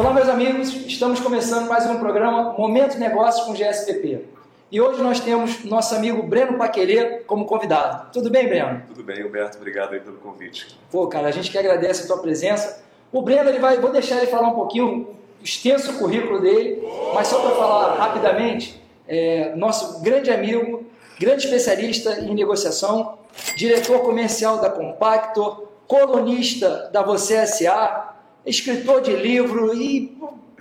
Olá, meus amigos, estamos começando mais um programa Momento Negócios com GSPP. E hoje nós temos nosso amigo Breno Paquerê como convidado. Tudo bem, Breno? Tudo bem, Humberto. Obrigado aí pelo convite. Pô, cara, a gente que agradece a tua presença. O Breno, ele vai, vou deixar ele falar um pouquinho, extenso currículo dele, mas só para falar rapidamente, é, nosso grande amigo, grande especialista em negociação, diretor comercial da Compactor, colunista da Você SA, escritor de livro e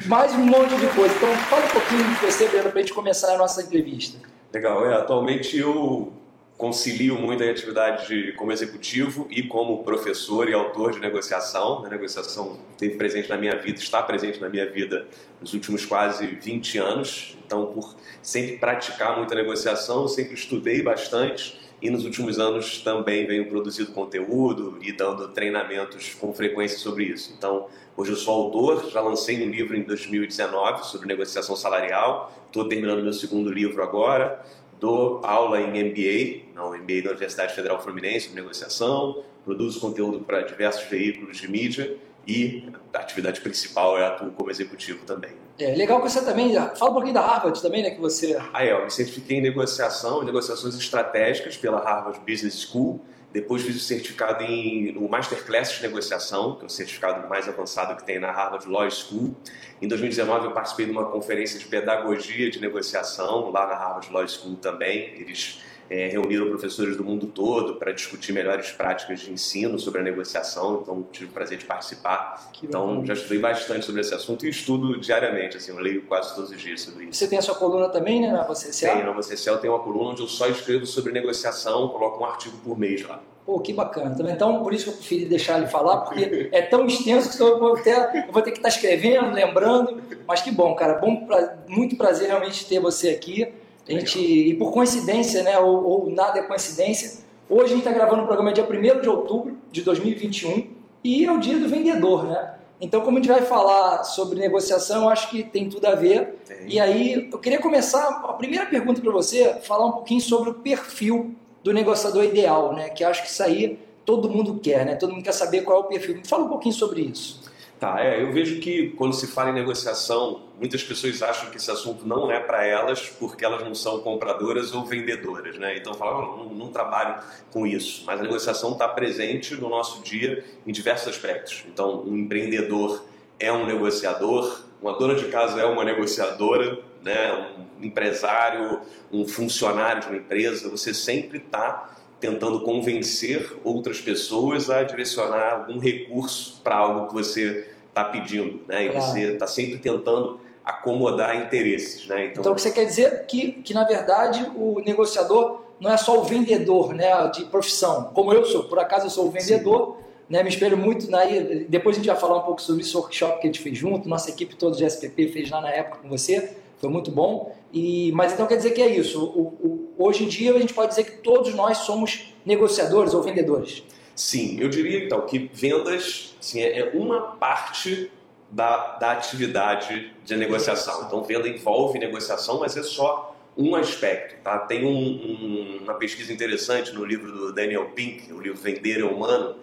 mais um monte de coisa. Então, fala um pouquinho de você, Breno, para a gente começar a nossa entrevista. Legal. É, atualmente eu concilio muito a atividade de, como executivo e como professor e autor de negociação. A negociação esteve presente na minha vida, está presente na minha vida nos últimos quase 20 anos. Então, por sempre praticar muita negociação, sempre estudei bastante e nos últimos anos também venho produzindo conteúdo e dando treinamentos com frequência sobre isso. Então, hoje eu sou autor, já lancei um livro em 2019 sobre negociação salarial, estou terminando meu segundo livro agora, dou aula em MBA, não, MBA da Universidade Federal Fluminense, sobre negociação, produzo conteúdo para diversos veículos de mídia e a atividade principal é atuo como executivo também. É legal que você também fala um pouquinho da Harvard também, né? Que você. Ah, é, eu me certifiquei em negociação, em negociações estratégicas pela Harvard Business School. Depois fiz o certificado em no Masterclass de negociação, que é o certificado mais avançado que tem na Harvard Law School. Em 2019 eu participei de uma conferência de pedagogia de negociação lá na Harvard Law School também. Eles é, reuniram professores do mundo todo para discutir melhores práticas de ensino sobre a negociação, então tive o prazer de participar. Que então já estudei bastante sobre esse assunto e estudo diariamente, assim, eu leio quase todos os dias sobre isso. Você tem a sua coluna também, né, na VCCL? Tem, na VCCL tem uma coluna onde eu só escrevo sobre negociação, coloco um artigo por mês lá. Pô, que bacana. Então, por isso que eu preferi deixar ele falar, porque é tão extenso que eu vou ter, eu vou ter que estar escrevendo, lembrando. Mas que bom, cara. Bom, muito prazer realmente ter você aqui. A gente, e por coincidência, né, ou, ou nada é coincidência, hoje a gente está gravando o programa dia 1 de outubro de 2021 e é o dia do vendedor, né? Então, como a gente vai falar sobre negociação, eu acho que tem tudo a ver. E aí, eu queria começar, a primeira pergunta para você, falar um pouquinho sobre o perfil do negociador ideal, né? Que acho que isso aí todo mundo quer, né? Todo mundo quer saber qual é o perfil. Fala um pouquinho sobre isso. Tá, é, eu vejo que quando se fala em negociação, muitas pessoas acham que esse assunto não é para elas porque elas não são compradoras ou vendedoras, né? Então falam, não, não trabalho com isso. Mas a negociação está presente no nosso dia em diversos aspectos. Então, um empreendedor é um negociador, uma dona de casa é uma negociadora, né? Um empresário, um funcionário de uma empresa, você sempre está tentando convencer outras pessoas a direcionar algum recurso para algo que você está pedindo, né? E você está sempre tentando acomodar interesses, né? Então, então, o que você quer dizer que, que na verdade o negociador não é só o vendedor, né, de profissão, como eu sou. Por acaso eu sou o vendedor, Sim. né? Me espelho muito na depois a gente vai falar um pouco sobre esse workshop que a gente fez junto, nossa equipe toda de SPP fez lá na época com você, foi muito bom. E mas então quer dizer que é isso. O, o, hoje em dia a gente pode dizer que todos nós somos negociadores ou vendedores. Sim, eu diria então que vendas sim, é uma parte da, da atividade de negociação. Então, venda envolve negociação, mas é só um aspecto. Tá? Tem um, um, uma pesquisa interessante no livro do Daniel Pink, o livro Vender é Humano,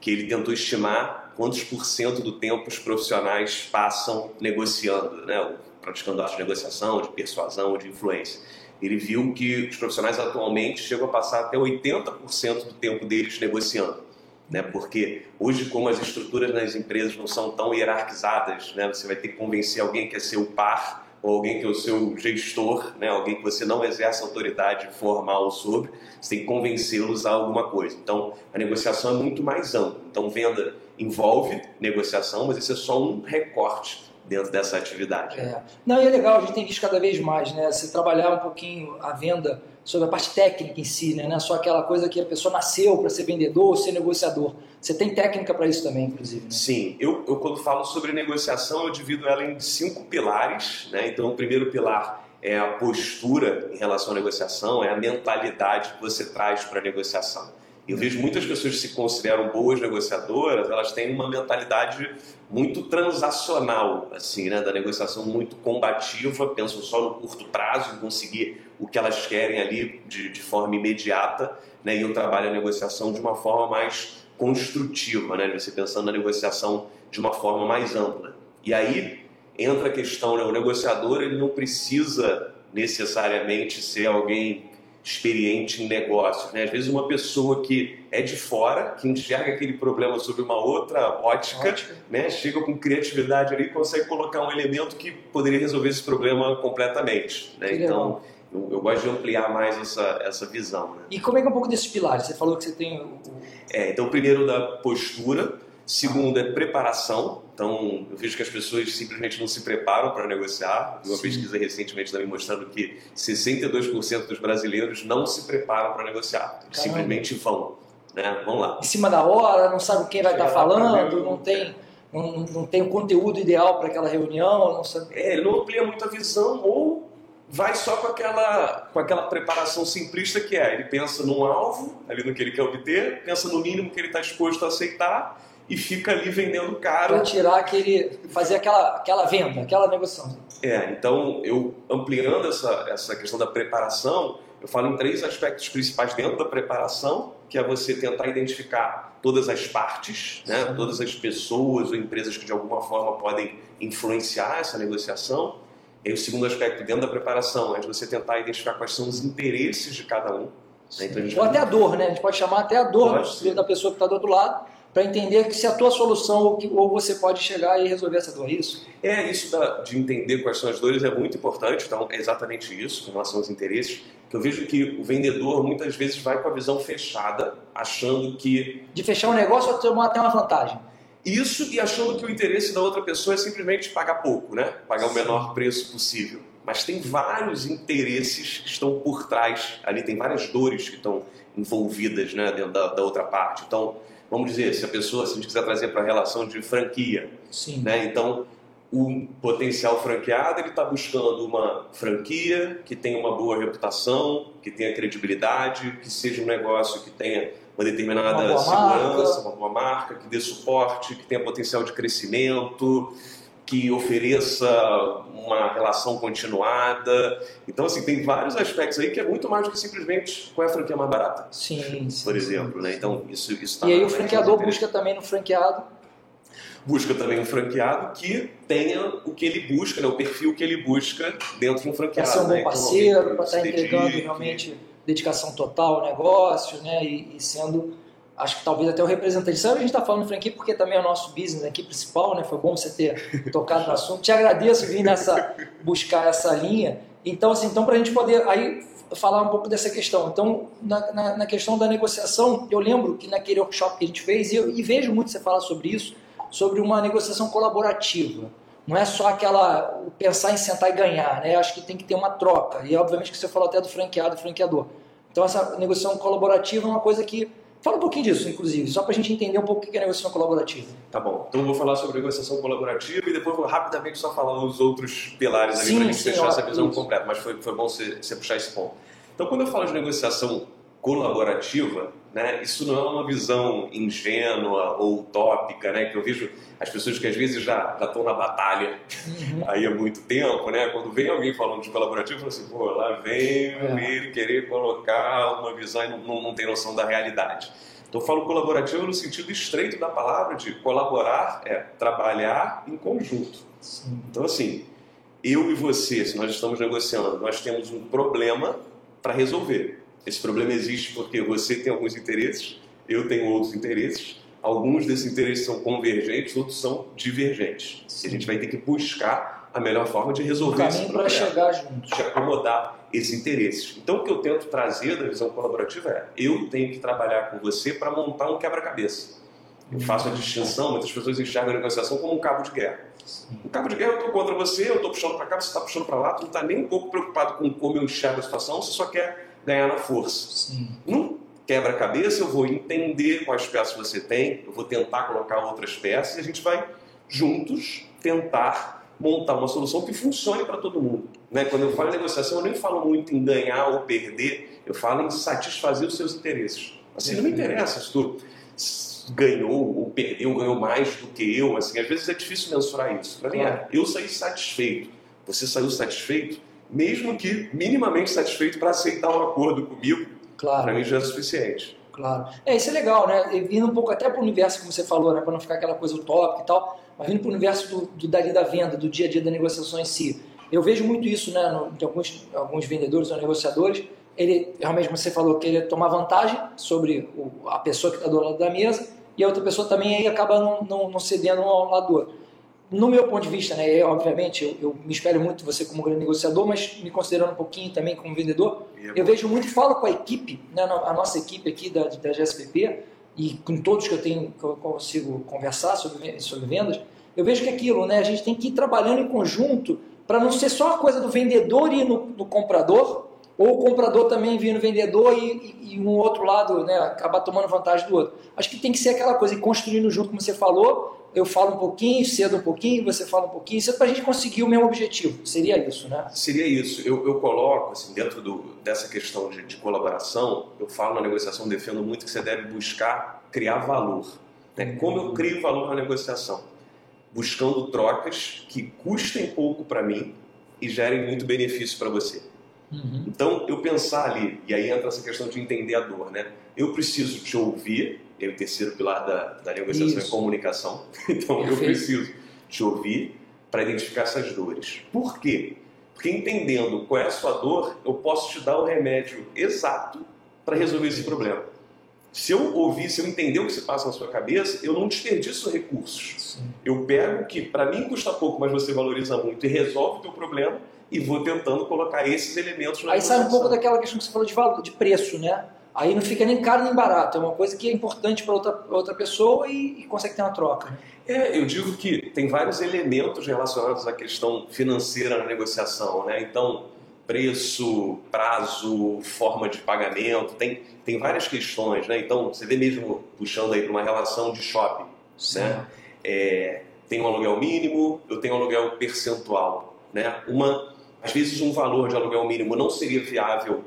que ele tentou estimar quantos por cento do tempo os profissionais passam negociando, né? praticando arte de negociação, de persuasão, de influência. Ele viu que os profissionais atualmente chegam a passar até 80% do tempo deles negociando né? Porque hoje, como as estruturas nas empresas não são tão hierarquizadas, né? Você vai ter que convencer alguém que é seu par ou alguém que é o seu gestor, né? Alguém que você não exerce autoridade formal sobre, você tem que convencê-los a alguma coisa. Então, a negociação é muito mais ampla. Então, venda envolve negociação, mas isso é só um recorte dentro dessa atividade. É. Não, e é legal, a gente tem visto cada vez mais, né? Se trabalhar um pouquinho a venda sobre a parte técnica em si, né? Não é só aquela coisa que a pessoa nasceu para ser vendedor ou ser negociador. Você tem técnica para isso também, inclusive. Né? Sim, eu, eu quando falo sobre negociação, eu divido ela em cinco pilares, né? Então, o primeiro pilar é a postura em relação à negociação, é a mentalidade que você traz para a negociação. Eu vejo muitas pessoas que se consideram boas negociadoras, elas têm uma mentalidade muito transacional, assim, né, da negociação muito combativa, pensam só no curto prazo, em conseguir o que elas querem ali de, de forma imediata, né, e eu trabalho a negociação de uma forma mais construtiva, né, você pensando na negociação de uma forma mais ampla. E aí, entra a questão, né? o negociador ele não precisa necessariamente ser alguém experiente em negócios. Né? Às vezes uma pessoa que é de fora, que enxerga aquele problema sob uma outra ótica, ótica. Né? chega com criatividade ali e consegue colocar um elemento que poderia resolver esse problema completamente. Né? Então, eu, eu, gosto de ampliar mais essa, essa visão. Né? E como é que é um pouco desses pilares? Você falou que você tem... É, então, primeiro da postura, segundo é preparação, então, eu vejo que as pessoas simplesmente não se preparam para negociar. Uma Sim. pesquisa recentemente também mostrando que 62% dos brasileiros não se preparam para negociar. Caramba. Simplesmente vão. Né? Vão lá. Em cima da hora, não sabe quem vai estar tá falando, não tem, não, não tem o conteúdo ideal para aquela reunião. Não sabe... É, ele não amplia muito a visão ou vai só com aquela, com aquela preparação simplista que é. Ele pensa num alvo, ali no que ele quer obter, pensa no mínimo que ele está disposto a aceitar e fica ali vendendo caro. Para tirar aquele. fazer aquela, aquela venda, aquela negociação. É, então eu ampliando essa, essa questão da preparação, eu falo em três aspectos principais dentro da preparação, que é você tentar identificar todas as partes, né, todas as pessoas ou empresas que de alguma forma podem influenciar essa negociação. E o segundo aspecto dentro da preparação é de você tentar identificar quais são os interesses de cada um. Né? Então, ou até a dor, né? A gente pode chamar até a dor da pessoa que está do outro lado para entender que se a tua solução ou, que, ou você pode chegar e resolver essa dor, é isso? É, isso da, de entender quais são as dores é muito importante, então é exatamente isso, em relação aos interesses, que eu vejo que o vendedor muitas vezes vai com a visão fechada, achando que... De fechar um negócio ou tomar até uma vantagem. Isso e achando que o interesse da outra pessoa é simplesmente pagar pouco, né? Pagar Sim. o menor preço possível. Mas tem vários interesses que estão por trás, ali tem várias dores que estão envolvidas né, dentro da, da outra parte. Então, vamos dizer, se a pessoa, se a gente quiser trazer para a relação de franquia, Sim. né? Então, o potencial franqueado ele está buscando uma franquia que tenha uma boa reputação, que tenha credibilidade, que seja um negócio que tenha uma determinada uma segurança, marca. uma boa marca, que dê suporte, que tenha potencial de crescimento, que ofereça uma relação continuada. Então, assim, tem vários aspectos aí que é muito mais do que simplesmente qual é a franquia mais barata. Sim, sim Por exemplo, né? Então, isso, isso tá E aí o franqueador busca também no franqueado busca também um franqueado que tenha o que ele busca, né, o perfil que ele busca dentro de um franqueado. Para ser um bom né? parceiro, para estar tá entregando realmente dedicação total ao negócio, né, e, e sendo acho que talvez até o representante. Sabe, a gente está falando franquia porque também é o nosso business aqui principal, né? Foi bom você ter tocado no assunto. Te agradeço vir nessa buscar essa linha. Então, assim, então para a gente poder aí falar um pouco dessa questão. Então, na, na, na, questão da negociação, eu lembro que naquele workshop que a gente fez, e, eu, e vejo muito você falar sobre isso, sobre uma negociação colaborativa. Não é só aquela pensar em sentar e ganhar, né? Acho que tem que ter uma troca. E obviamente que você falou até do franqueado franqueador. Então essa negociação colaborativa é uma coisa que Fala um pouquinho disso, inclusive, só para a gente entender um pouco o que é negociação colaborativa. Tá bom. Então eu vou falar sobre negociação colaborativa e depois vou rapidamente só falar os outros pilares ali para a gente sim, fechar essa visão isso. completa. Mas foi, foi bom você, você puxar esse ponto. Então quando eu falo de negociação colaborativa, né, isso não é uma visão ingênua ou utópica, né, que eu vejo as pessoas que às vezes já estão na batalha uhum. aí há muito tempo, né, quando vem alguém falando de colaborativo, eu falo assim, pô, lá vem é. ele querer colocar uma visão e não, não, não tem noção da realidade. Então eu falo colaborativo no sentido estreito da palavra de colaborar é trabalhar em conjunto. Sim. Então assim, eu e você, se nós estamos negociando, nós temos um problema para resolver. Esse problema existe porque você tem alguns interesses, eu tenho outros interesses. Alguns desses interesses são convergentes, outros são divergentes. Sim. A gente vai ter que buscar a melhor forma de resolver esse problema. para chegar juntos. De acomodar esses interesses. Então, o que eu tento trazer da visão colaborativa é: eu tenho que trabalhar com você para montar um quebra-cabeça. Eu faço a distinção, muitas pessoas enxergam a negociação como um cabo de guerra. Um cabo de guerra, eu estou contra você, eu estou puxando para cá, você está puxando para lá, tu não está nem um pouco preocupado com como eu enxergo a situação, você só quer ganhar na força. Sim. Num quebra-cabeça, eu vou entender quais peças você tem, eu vou tentar colocar outras peças e a gente vai juntos tentar montar uma solução que funcione para todo mundo. Né? Quando eu falo em negociação, eu nem falo muito em ganhar ou perder, eu falo em satisfazer os seus interesses. Assim, não me interessa se tu ganhou ou perdeu, ganhou mais do que eu. Assim, às vezes é difícil mensurar isso. Para mim, é, eu saí satisfeito. Você saiu satisfeito? Mesmo que minimamente satisfeito para aceitar um acordo comigo, claro. para mim já é suficiente. Claro. É, isso é legal, né? E vindo um pouco até para o universo, como você falou, né? Para não ficar aquela coisa utópica e tal, mas vindo para o universo do, do, dali da venda, do dia a dia da negociação em si. Eu vejo muito isso, né? No, de alguns, alguns vendedores ou negociadores, ele, realmente, como você falou, querer tomar vantagem sobre o, a pessoa que está do lado da mesa e a outra pessoa também aí acaba não, não, não cedendo um ao lado do outro. No meu ponto de vista, né, eu, obviamente, eu, eu, me espelho muito você como grande negociador, mas me considerando um pouquinho também como vendedor, eu vejo muito e falo com a equipe, né, a nossa equipe aqui da, da GSPP, e com todos que eu tenho que eu consigo conversar sobre, sobre vendas, eu vejo que aquilo, né, a gente tem que ir trabalhando em conjunto para não ser só uma coisa do vendedor ir no, no comprador, ou o comprador também vir no vendedor e, e, e, um outro lado né, acabar tomando vantagem do outro. Acho que tem que ser aquela coisa, e construindo junto, como você falou, eu falo um pouquinho, cedo um pouquinho, você fala um pouquinho, cedo para a gente conseguir o mesmo objetivo. Seria isso, né? Seria isso. Eu, eu coloco, assim, dentro do, dessa questão de, de, colaboração, eu falo na negociação, defendo muito que você deve buscar criar valor. Né? Como eu crio valor na negociação? Buscando trocas que custem pouco para mim e gerem muito benefício para você. Uhum. Então, eu pensar ali, e aí entra essa questão de entender a dor, né? Eu preciso te ouvir, é o terceiro pilar da, da negociação Isso. é comunicação. Então, Perfeito. eu preciso te ouvir para identificar essas dores. Por quê? Porque entendendo qual é a sua dor, eu posso te dar o remédio exato para resolver esse problema. Se eu ouvir, se eu entender o que se passa na sua cabeça, eu não desperdiço recursos. Sim. Eu pego o que para mim custa pouco, mas você valoriza muito e resolve o teu problema e vou tentando colocar esses elementos na Aí sai um pouco daquela questão que você falou de, valor, de preço, né? Aí não fica nem caro nem barato, é uma coisa que é importante para outra, outra pessoa e, e, consegue ter uma troca. É, eu digo que tem vários elementos relacionados à questão financeira na negociação, né? Então, preço, prazo, forma de pagamento, tem, tem várias questões, né? Então, você vê mesmo puxando aí para uma relação de shopping, Sim. né? É, tem um aluguel mínimo, eu tenho um aluguel percentual, né? Uma às vezes, um valor de aluguel mínimo não seria viável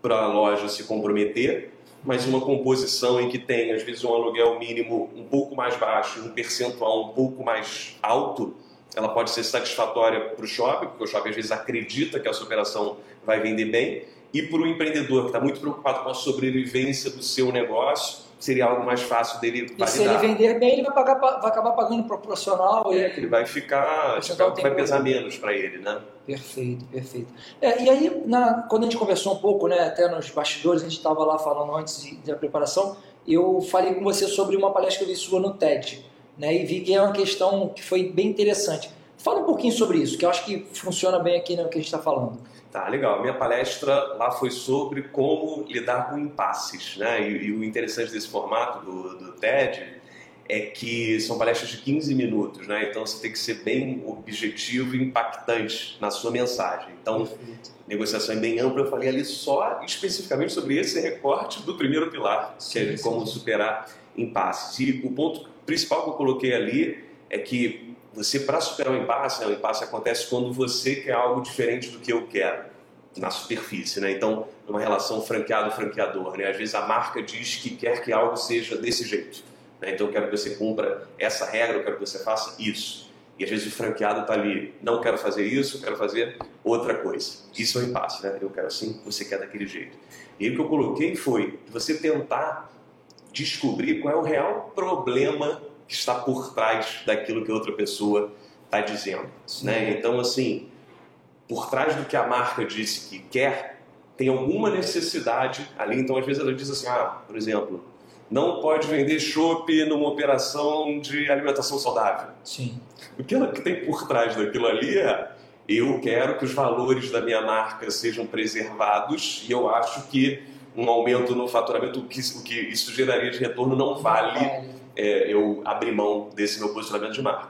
para a loja se comprometer, mas uma composição em que tem, às vezes, um aluguel mínimo um pouco mais baixo, um percentual um pouco mais alto, ela pode ser satisfatória para o shopping, porque o shopping às vezes acredita que a sua operação vai vender bem, e para o empreendedor que está muito preocupado com a sobrevivência do seu negócio, seria algo mais fácil dele validar. E se ele vender bem, ele vai, pagar, vai acabar pagando proporcional. É, ele vai ficar, vai pesar menos para ele, né? Perfeito, perfeito. É, e aí, na, quando a gente conversou um pouco, né, até nos bastidores, a gente estava lá falando antes da preparação, eu falei com você sobre uma palestra que eu vi sua no TED, né, e vi que é uma questão que foi bem interessante. Fala um pouquinho sobre isso, que eu acho que funciona bem aqui no né, que a gente está falando. Tá, legal. A minha palestra lá foi sobre como lidar com impasses, né? E, e o interessante desse formato do, do TED é que são palestras de 15 minutos, né? Então você tem que ser bem objetivo e impactante na sua mensagem. Então, Perfeito. negociação é bem ampla. Eu falei ali só especificamente sobre esse recorte do primeiro pilar, sim, que é como sim. superar impasses. E o ponto principal que eu coloquei ali é que você, para superar o impasse, né, o impasse acontece quando você quer algo diferente do que eu quero, na superfície. Né? Então, numa relação franqueado-franqueador, né? às vezes a marca diz que quer que algo seja desse jeito. Né? Então, eu quero que você cumpra essa regra, eu quero que você faça isso. E às vezes o franqueado está ali, não quero fazer isso, quero fazer outra coisa. Isso é um impasse, né? Eu quero assim, você quer daquele jeito. E aí o que eu coloquei foi você tentar descobrir qual é o real problema que está por trás daquilo que outra pessoa está dizendo. Né? Então, assim, por trás do que a marca disse que quer, tem alguma necessidade ali. Então, às vezes ela diz assim, ah, por exemplo, não pode vender chopp numa operação de alimentação saudável. Sim. O que ela tem por trás daquilo ali é eu quero que os valores da minha marca sejam preservados e eu acho que um aumento no faturamento, o que, o que isso geraria de retorno não vale é, eu abrir mão desse meu posicionamento de marca.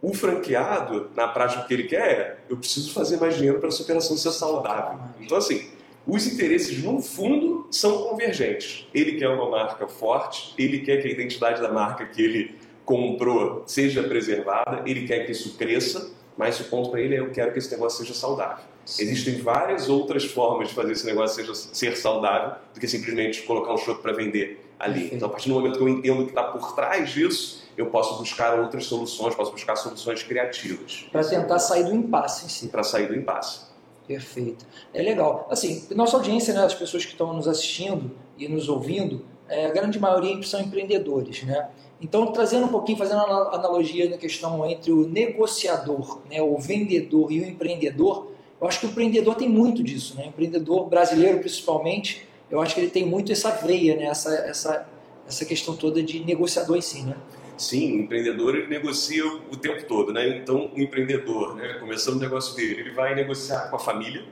O franqueado, na prática, o que ele quer é: eu preciso fazer mais dinheiro para essa operação ser saudável. Então, assim, os interesses, no fundo, são convergentes. Ele quer uma marca forte, ele quer que a identidade da marca que ele comprou seja preservada, ele quer que isso cresça, mas o ponto para ele é: eu quero que esse negócio seja saudável. Existem várias outras formas de fazer esse negócio seja, ser saudável do que simplesmente colocar um choque para vender ali. Então, a partir do momento que eu entendo o que está por trás disso, eu posso buscar outras soluções, posso buscar soluções criativas. Para tentar sair do impasse em si. Para sair do impasse. Perfeito. É legal. Assim, nossa audiência, né, as pessoas que estão nos assistindo e nos ouvindo, é, a grande maioria são empreendedores, né? Então, trazendo um pouquinho, fazendo uma analogia na questão entre o negociador, né, o vendedor e o empreendedor, eu acho que o empreendedor tem muito disso, né? O empreendedor brasileiro, principalmente, eu acho que ele tem muito essa veia, né? essa, essa, essa questão toda de negociador em si, né? Sim, o empreendedor ele negocia o tempo todo, né? Então, o empreendedor, né, começando o negócio dele, ele vai negociar com a família,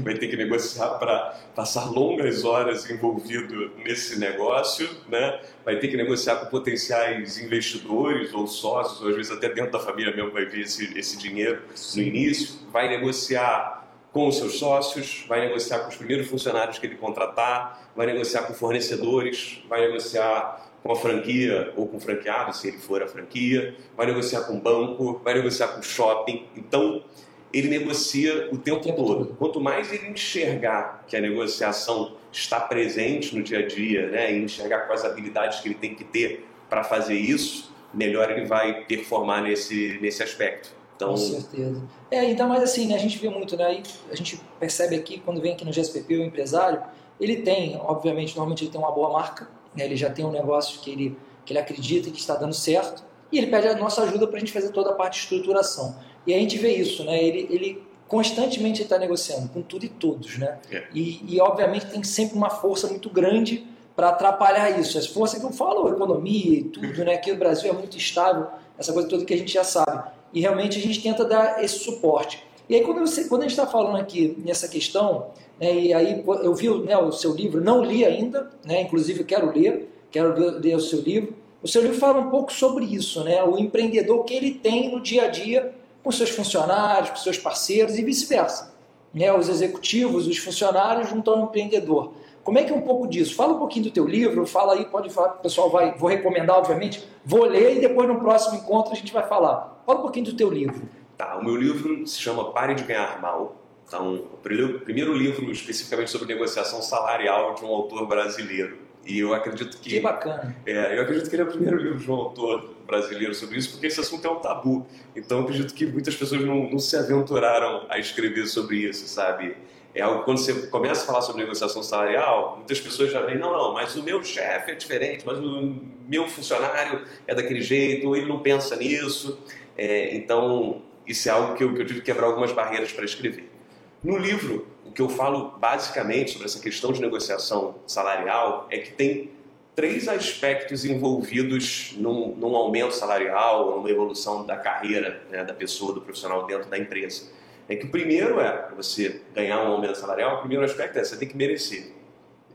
vai ter que negociar para passar longas horas envolvido nesse negócio, né? Vai ter que negociar com potenciais investidores ou sócios, ou às vezes até dentro da família mesmo vai ver esse, esse dinheiro no início, vai negociar com os seus sócios, vai negociar com os primeiros funcionários que ele contratar, vai negociar com fornecedores, vai negociar com a franquia ou com o franqueado, se ele for a franquia, vai negociar com o banco, vai negociar com o shopping. Então, ele negocia o tempo, todo. Quanto mais ele enxergar que a negociação está presente no dia a dia, né, e enxergar quais habilidades que ele tem que ter para fazer isso, melhor ele vai performar nesse, nesse aspecto. Então... Com certeza. É, ainda mais assim, né, a gente vê muito, né, a gente percebe aqui, quando vem aqui no GSPP, o empresário, ele tem, obviamente, normalmente ele tem uma boa marca, né? ele já tem um negócio que ele, que ele acredita que está dando certo, e ele pede a nossa ajuda para a gente fazer toda a parte de estruturação. E a gente vê isso, né? ele, ele constantemente está negociando com tudo e todos. Né? É. E, e, obviamente, tem sempre uma força muito grande para atrapalhar isso. Essa força que eu falo, economia e tudo, né? aqui o Brasil é muito estável, essa coisa toda que a gente já sabe. E realmente a gente tenta dar esse suporte. E aí, quando, você, quando a gente está falando aqui nessa questão, né, e aí eu vi né, o seu livro, não li ainda, né, inclusive quero ler, quero ler o seu livro. O seu livro fala um pouco sobre isso, né, o empreendedor que ele tem no dia a dia com seus funcionários, com seus parceiros e vice-versa. Né, os executivos, os funcionários junto ao empreendedor. Como é que é um pouco disso? Fala um pouquinho do teu livro, fala aí, pode falar, o pessoal vai, vou recomendar, obviamente, vou ler e depois no próximo encontro a gente vai falar. Fala um pouquinho do teu livro. Tá, o meu livro se chama Pare de Ganhar Mal. Então, o primeiro livro especificamente sobre negociação salarial de um autor brasileiro. E eu acredito que. Que bacana. É, eu acredito que ele é o primeiro livro de um autor brasileiro sobre isso, porque esse assunto é um tabu. Então, eu acredito que muitas pessoas não, não se aventuraram a escrever sobre isso, sabe? É algo quando você começa a falar sobre negociação salarial, muitas pessoas já vêm, não, não, mas o meu chefe é diferente, mas o meu funcionário é daquele jeito, ele não pensa nisso. É, então, isso é algo que eu, que eu tive que quebrar algumas barreiras para escrever. No livro, o que eu falo basicamente sobre essa questão de negociação salarial é que tem três aspectos envolvidos num, num aumento salarial, numa evolução da carreira né, da pessoa, do profissional dentro da empresa. É que o primeiro é você ganhar um aumento salarial, o primeiro aspecto é você tem que merecer.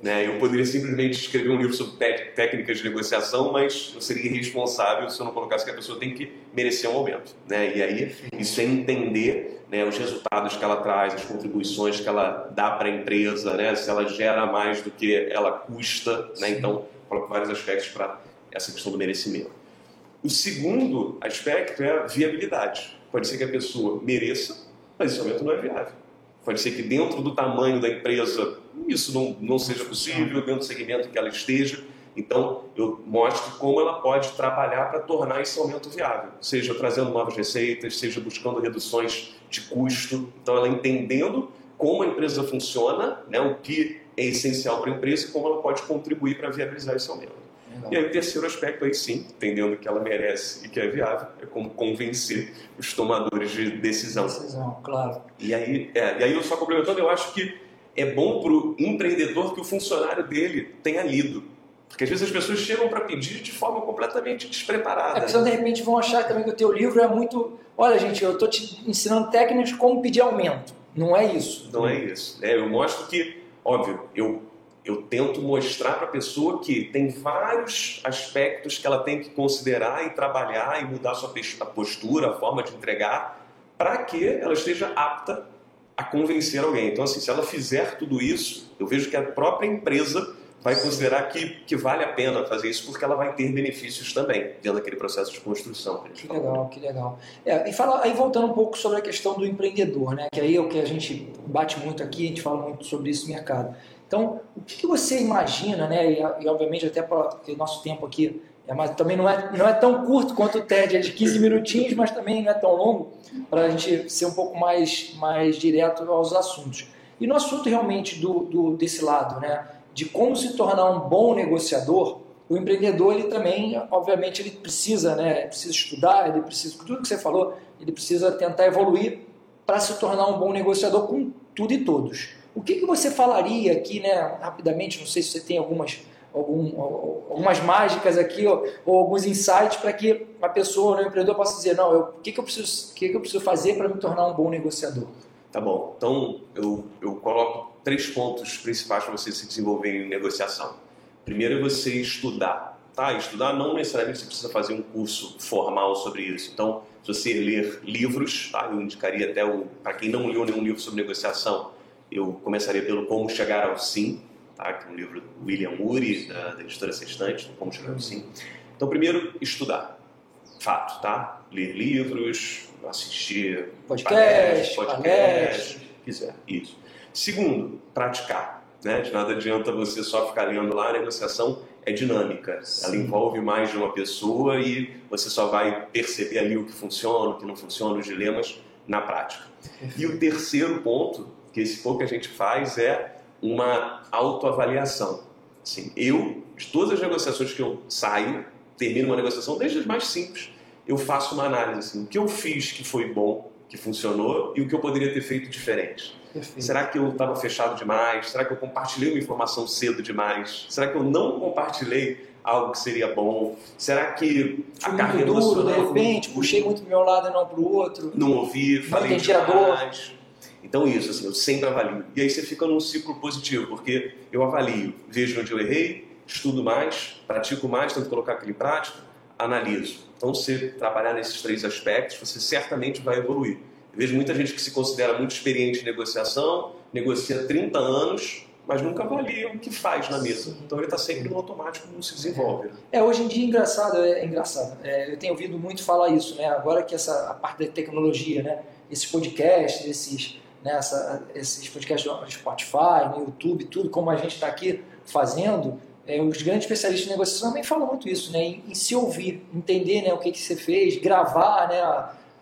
Né? Eu poderia simplesmente escrever um livro sobre técnicas de negociação, mas eu seria irresponsável se eu não colocasse que a pessoa tem que merecer um aumento. Né? E aí, isso é entender né, os resultados que ela traz, as contribuições que ela dá para a empresa, né? se ela gera mais do que ela custa. Né? Então, coloco vários aspectos para essa questão do merecimento. O segundo aspecto é a viabilidade. Pode ser que a pessoa mereça, mas esse aumento não é viável. Pode ser que dentro do tamanho da empresa isso não, não seja possível, dentro do segmento que ela esteja. Então, eu mostro como ela pode trabalhar para tornar esse aumento viável, seja trazendo novas receitas, seja buscando reduções de custo. Então, ela entendendo como a empresa funciona, né, o que é essencial para a empresa e como ela pode contribuir para viabilizar esse aumento. E aí o terceiro aspecto aí sim, entendendo que ela merece e que é viável, é como convencer os tomadores de decisão. Decisão, claro. E aí, é, e aí eu só complementando, eu acho que é bom para o empreendedor que o funcionário dele tenha lido. Porque às vezes as pessoas chegam para pedir de forma completamente despreparada. É porque de repente vão achar também que o teu livro é muito. Olha, gente, eu estou te ensinando técnicas de como pedir aumento. Não é isso. Não é isso. É, eu mostro que, óbvio, eu eu tento mostrar para a pessoa que tem vários aspectos que ela tem que considerar e trabalhar e mudar sua postura, a forma de entregar, para que ela esteja apta a convencer alguém. Então, assim, se ela fizer tudo isso, eu vejo que a própria empresa vai considerar que, que vale a pena fazer isso porque ela vai ter benefícios também dentro daquele processo de construção. Que, que legal, que legal. É, e fala, aí voltando um pouco sobre a questão do empreendedor, né? que aí é o que a gente bate muito aqui, a gente fala muito sobre isso no mercado. Então, o que, que você imagina, né? E, e obviamente até porque o nosso tempo aqui é mais, também não é, não é tão curto quanto o TED, é de 15 minutinhos, mas também não é tão longo, para a gente ser um pouco mais, mais direto aos assuntos. E no assunto realmente do, do, desse lado, né? De como se tornar um bom negociador, o empreendedor ele também, obviamente, ele precisa, né, precisa estudar, ele precisa tudo que você falou, ele precisa tentar evoluir para se tornar um bom negociador com tudo e todos. O que, que você falaria aqui, né, rapidamente? Não sei se você tem algumas algum, algumas mágicas aqui ou, ou alguns insights para que a pessoa, o empreendedor, possa dizer, não, o que, que, eu preciso, que, que eu preciso fazer para me tornar um bom negociador? Tá bom. Então, eu, eu coloco três pontos principais para você se desenvolver em negociação. Primeiro é você estudar. Tá? Estudar não necessariamente você precisa fazer um curso formal sobre isso. Então, se você ler livros, tá? eu indicaria até, para quem não leu nenhum livro sobre negociação, eu começaria pelo Como Chegar ao Sim, tá? que é um livro do William Ury, da, da editora Sextante, Como Chegar ao Sim. Então, primeiro, estudar. Fato, tá? Ler livros, assistir podcast, podcast, quiser. Isso. Segundo, praticar. Né? De nada adianta você só ficar lendo lá, a negociação é dinâmica. Sim. Ela envolve mais de uma pessoa e você só vai perceber ali o que funciona, o que não funciona, os dilemas na prática. E o terceiro ponto, que esse pouco a gente faz, é uma autoavaliação. Assim, eu, de todas as negociações que eu saio, termino uma negociação, desde as mais simples, eu faço uma análise. Assim, o que eu fiz que foi bom, que funcionou, e o que eu poderia ter feito diferente. Perfeito. Será que eu estava fechado demais? Será que eu compartilhei uma informação cedo demais? Será que eu não compartilhei algo que seria bom? Será que a Fui carga duro, de repente, puxei muito pro meu lado e não pro outro. Não ouvi, falei demais. Então isso, assim, eu sempre avalio. E aí você fica num ciclo positivo, porque eu avalio, vejo onde eu errei, estudo mais, pratico mais, tento colocar aquilo em prática, analiso. Então, se trabalhar nesses três aspectos, você certamente vai evoluir. Eu vejo muita gente que se considera muito experiente em negociação, negocia 30 anos, mas nunca avalia o que faz na mesa. Então ele está sempre no automático, não se desenvolve. É, hoje em dia é engraçado, é engraçado. É, eu tenho ouvido muito falar isso, né? Agora que essa a parte da tecnologia, né? Esses podcasts, esses, né? Essa, esses podcasts no Spotify, no YouTube, tudo como a gente está aqui fazendo, é, os grandes especialistas em negociação também falam muito isso, né? Em, em se ouvir, entender, né? O que que você fez, gravar, né?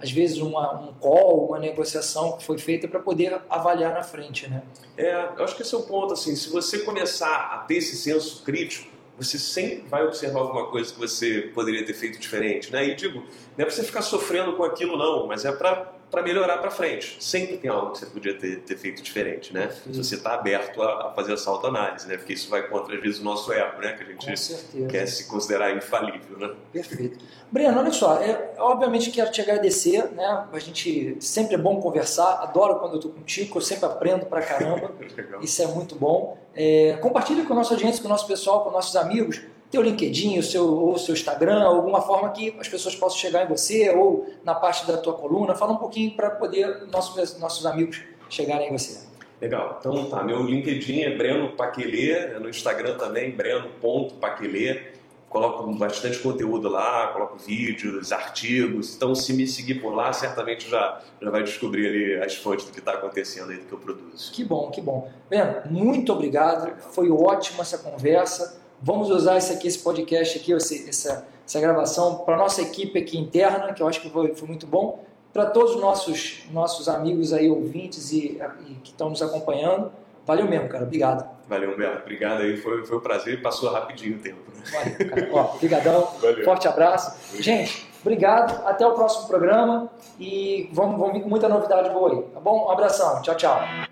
às vezes uma, um call, uma negociação que foi feita para poder avaliar na frente, né? É, eu acho que esse é o ponto, assim, se você começar a ter esse senso crítico, você sempre vai observar alguma coisa que você poderia ter feito diferente, né? E digo, não é para você ficar sofrendo com aquilo não, mas é para para melhorar para frente. Sempre tem algo que você podia ter, ter feito diferente, né? Sim. Se você está aberto a, a, fazer essa autoanálise, né? Porque isso vai contra, às vezes, o nosso ego, né? Que a gente quer se considerar infalível, né? Perfeito. Breno, olha só, é, obviamente quero te agradecer, né? A gente sempre é bom conversar, adoro quando eu estou contigo, eu sempre aprendo pra caramba. isso é muito bom. É, compartilhe com a nossa audiência, com o nosso pessoal, com nossos amigos teu LinkedIn, o seu, ou o seu Instagram, alguma forma que as pessoas possam chegar em você ou na parte da tua coluna. Fala um pouquinho para poder nossos, nossos amigos chegarem em você. Legal. Então tá, meu LinkedIn é Breno Paquelê, no Instagram também, breno.paquelê. Coloco bastante conteúdo lá, coloco vídeos, artigos. Então, se me seguir por lá, certamente já, já vai descobrir ali as fontes do que está acontecendo aí, do que eu produzo. Que bom, que bom. Breno, muito obrigado. Foi ótima essa conversa. Vamos usar esse aqui, esse podcast aqui, essa, essa gravação para nossa equipe aqui interna, que eu acho que foi, foi muito bom, para todos os nossos, nossos amigos aí, ouvintes e, e que estão nos acompanhando. Valeu mesmo, cara. Obrigado. Valeu, Humberto. Obrigado aí. Foi, foi um prazer. Passou rapidinho o tempo. Né? Valeu, cara. Ó, obrigadão. Valeu. Forte abraço. Gente, obrigado. Até o próximo programa. E vamos, vamos vir com muita novidade boa aí. Tá bom? Um abração. Tchau, tchau.